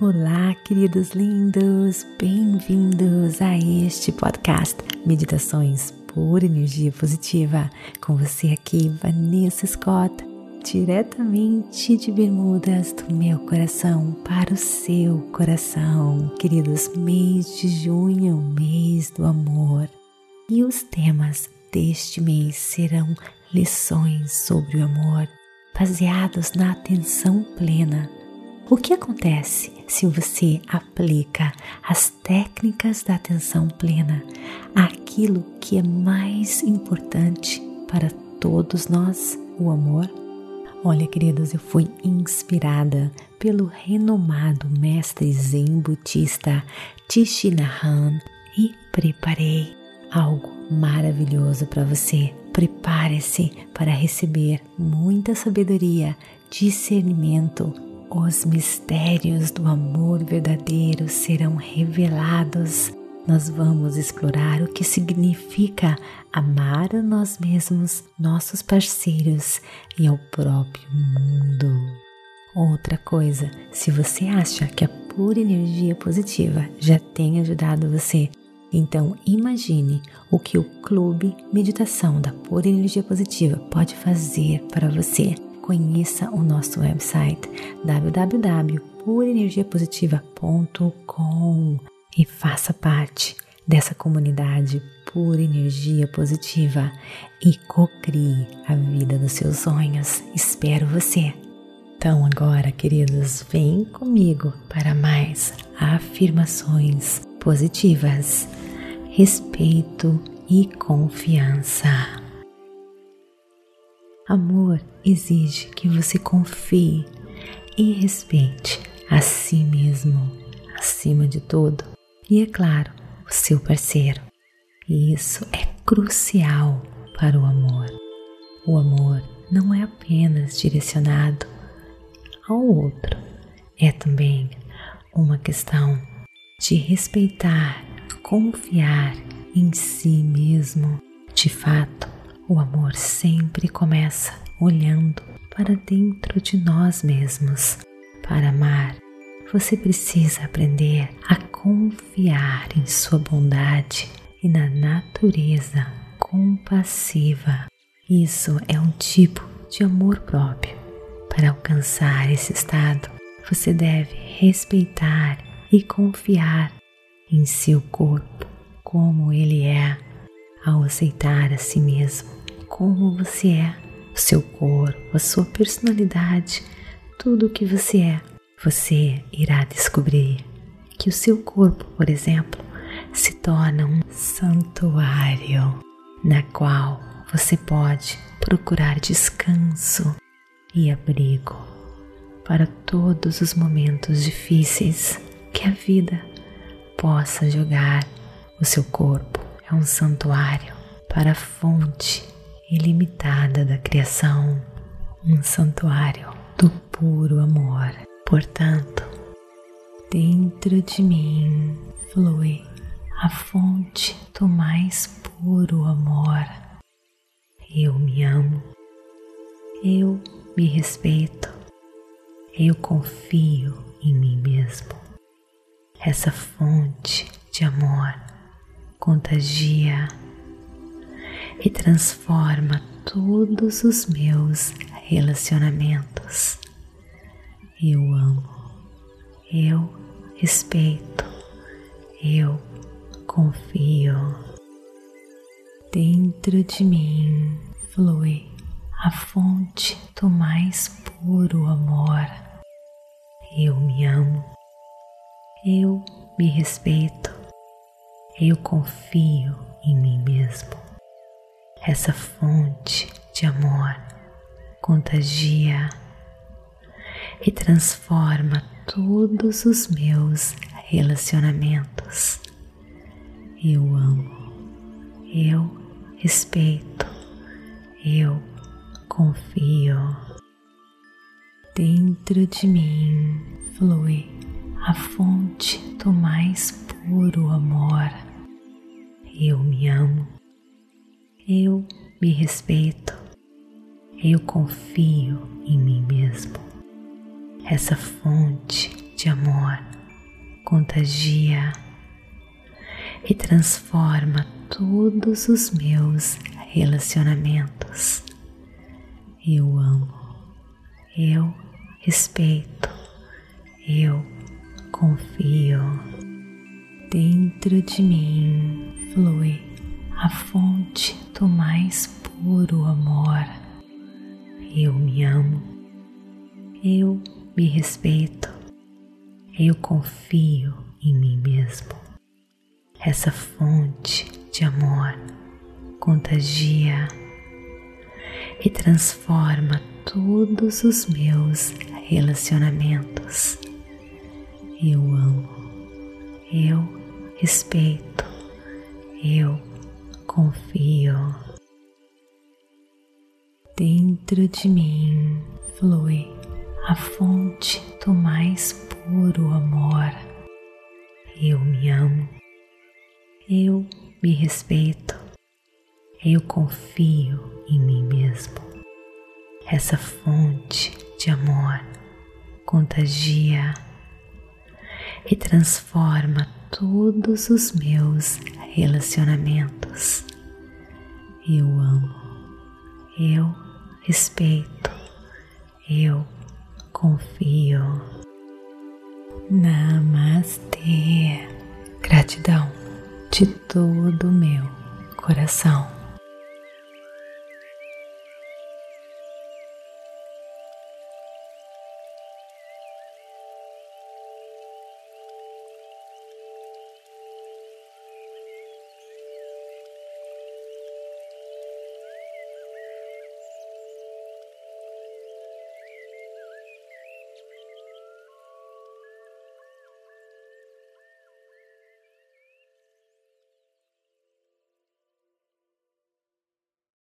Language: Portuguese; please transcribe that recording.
Olá, queridos lindos, bem-vindos a este podcast Meditações por Energia Positiva. Com você aqui, Vanessa Scott, diretamente de Bermudas, do meu coração para o seu coração. Queridos, mês de junho, mês do amor. E os temas deste mês serão lições sobre o amor, baseados na atenção plena o que acontece se você aplica as técnicas da atenção plena àquilo que é mais importante para todos nós, o amor? Olha, queridos, eu fui inspirada pelo renomado mestre zen budista Tishinahan e preparei algo maravilhoso para você. Prepare-se para receber muita sabedoria, discernimento os mistérios do amor verdadeiro serão revelados. Nós vamos explorar o que significa amar a nós mesmos, nossos parceiros e ao próprio mundo. Outra coisa, se você acha que a pura energia positiva já tem ajudado você, então imagine o que o Clube Meditação da Pura Energia Positiva pode fazer para você conheça o nosso website www.purenergiapositiva.com e faça parte dessa comunidade pura energia positiva e cocrie a vida dos seus sonhos. Espero você. Então agora, queridos, vem comigo para mais afirmações positivas, respeito e confiança. Amor exige que você confie e respeite a si mesmo, acima de tudo, e é claro, o seu parceiro. E isso é crucial para o amor. O amor não é apenas direcionado ao outro, é também uma questão de respeitar, confiar em si mesmo. De fato, o amor sempre começa olhando para dentro de nós mesmos. Para amar, você precisa aprender a confiar em sua bondade e na natureza compassiva. Isso é um tipo de amor próprio. Para alcançar esse estado, você deve respeitar e confiar em seu corpo como ele é, ao aceitar a si mesmo como você é, o seu corpo, a sua personalidade, tudo o que você é. Você irá descobrir que o seu corpo, por exemplo, se torna um santuário na qual você pode procurar descanso e abrigo para todos os momentos difíceis que a vida possa jogar. O seu corpo é um santuário para a fonte ilimitada da criação, um santuário do puro amor. Portanto, dentro de mim flui a fonte do mais puro amor. Eu me amo, eu me respeito, eu confio em mim mesmo. Essa fonte de amor contagia e transforma todos os meus relacionamentos. Eu amo, eu respeito, eu confio. Dentro de mim flui a fonte do mais puro amor. Eu me amo, eu me respeito, eu confio em mim mesmo. Essa fonte de amor contagia e transforma todos os meus relacionamentos. Eu amo, eu respeito, eu confio. Dentro de mim flui a fonte do mais puro amor. Eu me amo eu me respeito, eu confio em mim mesmo. Essa fonte de amor contagia e transforma todos os meus relacionamentos. Eu amo, eu respeito, eu confio. Dentro de mim flui a fonte do mais puro amor. Eu me amo, eu me respeito, eu confio em mim mesmo. Essa fonte de amor contagia e transforma todos os meus relacionamentos. Eu amo, eu respeito, eu confio. Dentro de mim flui a fonte do mais puro amor. Eu me amo, eu me respeito, eu confio em mim mesmo. Essa fonte de amor contagia e transforma todos os meus relacionamentos. Eu amo, eu respeito, eu confio. Namastê. Gratidão de todo o meu coração.